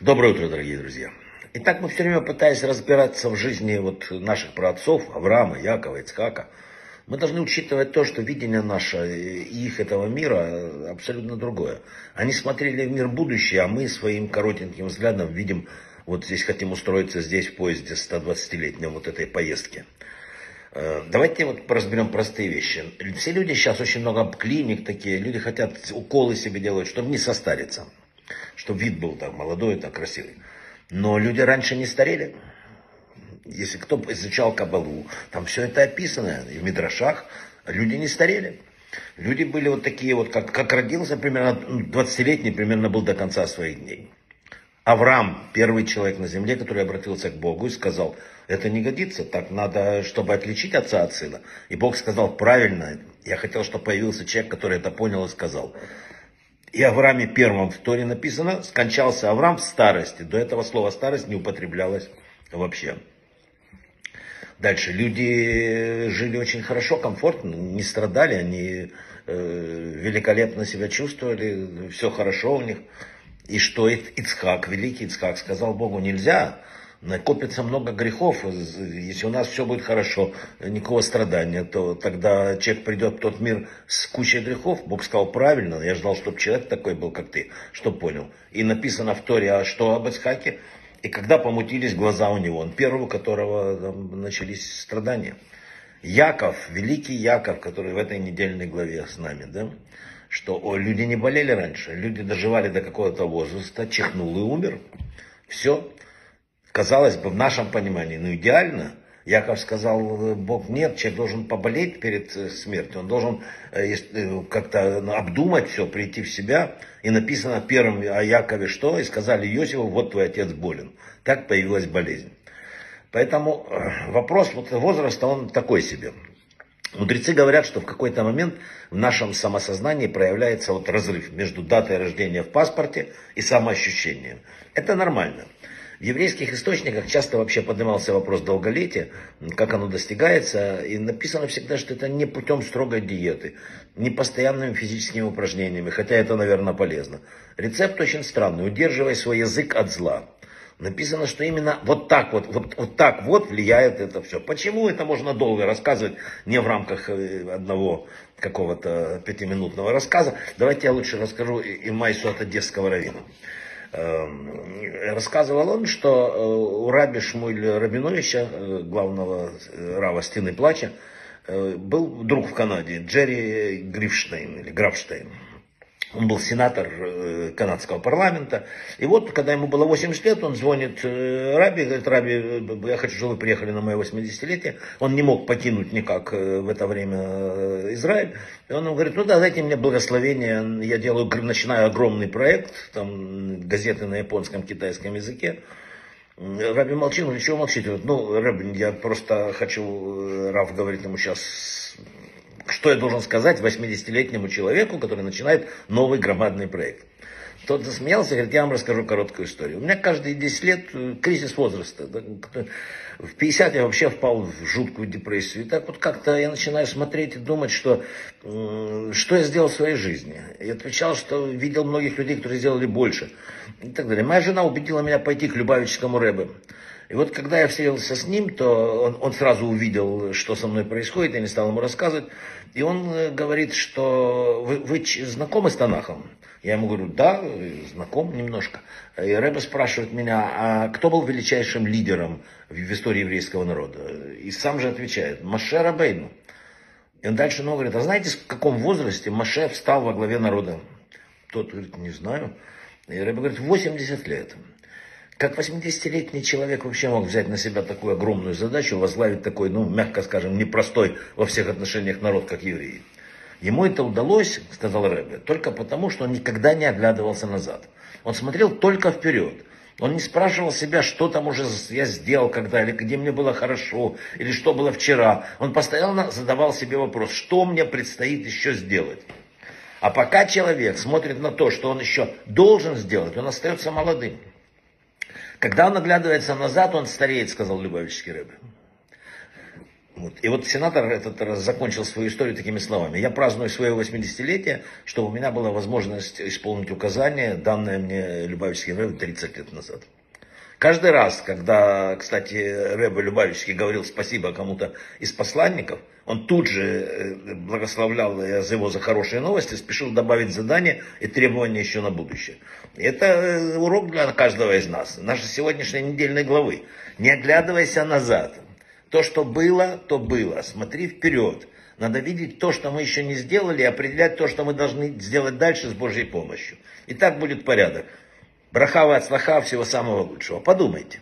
Доброе утро, дорогие друзья. Итак, мы все время пытаясь разбираться в жизни вот наших праотцов, Авраама, Якова, Ицхака, мы должны учитывать то, что видение наше и их этого мира абсолютно другое. Они смотрели в мир будущее, а мы своим коротеньким взглядом видим, вот здесь хотим устроиться здесь в поезде 120-летнем вот этой поездки. Э, давайте вот разберем простые вещи. Все люди сейчас, очень много клиник такие, люди хотят уколы себе делать, чтобы не состариться. Чтобы вид был так молодой, так красивый. Но люди раньше не старели. Если кто изучал Кабалу, там все это описано. И в Мидрашах люди не старели. Люди были вот такие вот, как, как родился примерно, 20-летний примерно был до конца своих дней. Авраам, первый человек на земле, который обратился к Богу и сказал, это не годится, так надо, чтобы отличить отца от сына. И Бог сказал, правильно, я хотел, чтобы появился человек, который это понял и сказал. И Аврааме первом в Торе написано, скончался Авраам в старости. До этого слова старость не употреблялось вообще. Дальше. Люди жили очень хорошо, комфортно, не страдали, они э, великолепно себя чувствовали, все хорошо у них. И что Ицхак, великий Ицхак, сказал Богу, нельзя, накопится много грехов, если у нас все будет хорошо, никакого страдания, то тогда человек придет в тот мир с кучей грехов. Бог сказал правильно, я ждал, чтобы человек такой был, как ты, что понял. И написано в Торе, а что об Ицхаке? И когда помутились глаза у него, он первый, у которого начались страдания. Яков, великий Яков, который в этой недельной главе с нами, да, что о, люди не болели раньше, люди доживали до какого-то возраста, чихнул и умер. Все. Казалось бы, в нашем понимании, ну идеально. Яков сказал, Бог нет, человек должен поболеть перед э, смертью, он должен э, э, как-то обдумать все, прийти в себя. И написано первым о Якове что? И сказали Иосифу, вот твой отец болен. Так появилась болезнь. Поэтому вопрос вот возраста, он такой себе. Мудрецы говорят, что в какой-то момент в нашем самосознании проявляется вот разрыв между датой рождения в паспорте и самоощущением. Это нормально. В еврейских источниках часто вообще поднимался вопрос долголетия, как оно достигается, и написано всегда, что это не путем строгой диеты, не постоянными физическими упражнениями, хотя это, наверное, полезно. Рецепт очень странный, удерживай свой язык от зла. Написано, что именно вот так вот, вот, вот так вот влияет это все. Почему это можно долго рассказывать, не в рамках э, одного какого-то пятиминутного рассказа. Давайте я лучше расскажу и Майсу от Одесского равина. Эм, рассказывал он, что э, у раби Шмуэля Рабиновича, э, главного э, рава Стены Плача, был друг в Канаде, Джерри Грифштейн или Графштейн. Он был сенатор э, канадского парламента. И вот, когда ему было 80 лет, он звонит э, Раби, говорит, Раби, э, я хочу, чтобы вы приехали на мое 80-летие. Он не мог покинуть никак в это время Израиль. И он ему говорит, ну да, дайте мне благословение, я делаю, начинаю огромный проект, там газеты на японском, китайском языке. Раби молчит, ну чего молчите? Говорит, ну, Раби, я просто хочу, Рав говорит ему сейчас что я должен сказать 80-летнему человеку, который начинает новый громадный проект? Тот засмеялся, говорит, я вам расскажу короткую историю. У меня каждые 10 лет э, кризис возраста. В 50 я вообще впал в жуткую депрессию. И так вот как-то я начинаю смотреть и думать, что, что я сделал в своей жизни. И отвечал, что видел многих людей, которые сделали больше. И так далее. Моя жена убедила меня пойти к Любавическому рэбе. И вот когда я встретился с ним, то он, он сразу увидел, что со мной происходит, я не стал ему рассказывать. И он э, говорит, что вы, вы знакомы с Танахом? Я ему говорю, да, знаком немножко. И Рэбе спрашивает меня, а кто был величайшим лидером в, в истории еврейского народа? И сам же отвечает, Маше Рабейну. И он дальше ну, говорит, а знаете, в каком возрасте Маше встал во главе народа? Тот говорит, не знаю. И Рэбе говорит, 80 лет. Как 80-летний человек вообще мог взять на себя такую огромную задачу, возглавить такой, ну, мягко скажем, непростой во всех отношениях народ, как евреи? Ему это удалось, сказал Рэбе, только потому, что он никогда не оглядывался назад. Он смотрел только вперед. Он не спрашивал себя, что там уже я сделал когда, или где мне было хорошо, или что было вчера. Он постоянно задавал себе вопрос, что мне предстоит еще сделать. А пока человек смотрит на то, что он еще должен сделать, он остается молодым. Когда он оглядывается назад, он стареет, сказал Любавический рыба. Вот. И вот сенатор этот раз закончил свою историю такими словами. Я праздную свое 80-летие, что у меня была возможность исполнить указание, данное мне Любавичским Рэбе 30 лет назад. Каждый раз, когда, кстати, Рэбе Любавичский говорил спасибо кому-то из посланников, он тут же э, благословлял его за хорошие новости, спешил добавить задания и требования еще на будущее. Это э, урок для каждого из нас, нашей сегодняшней недельной главы. Не оглядывайся назад, то, что было, то было. Смотри вперед. Надо видеть то, что мы еще не сделали, и определять то, что мы должны сделать дальше с Божьей помощью. И так будет порядок. Брахава от слаха, всего самого лучшего. Подумайте.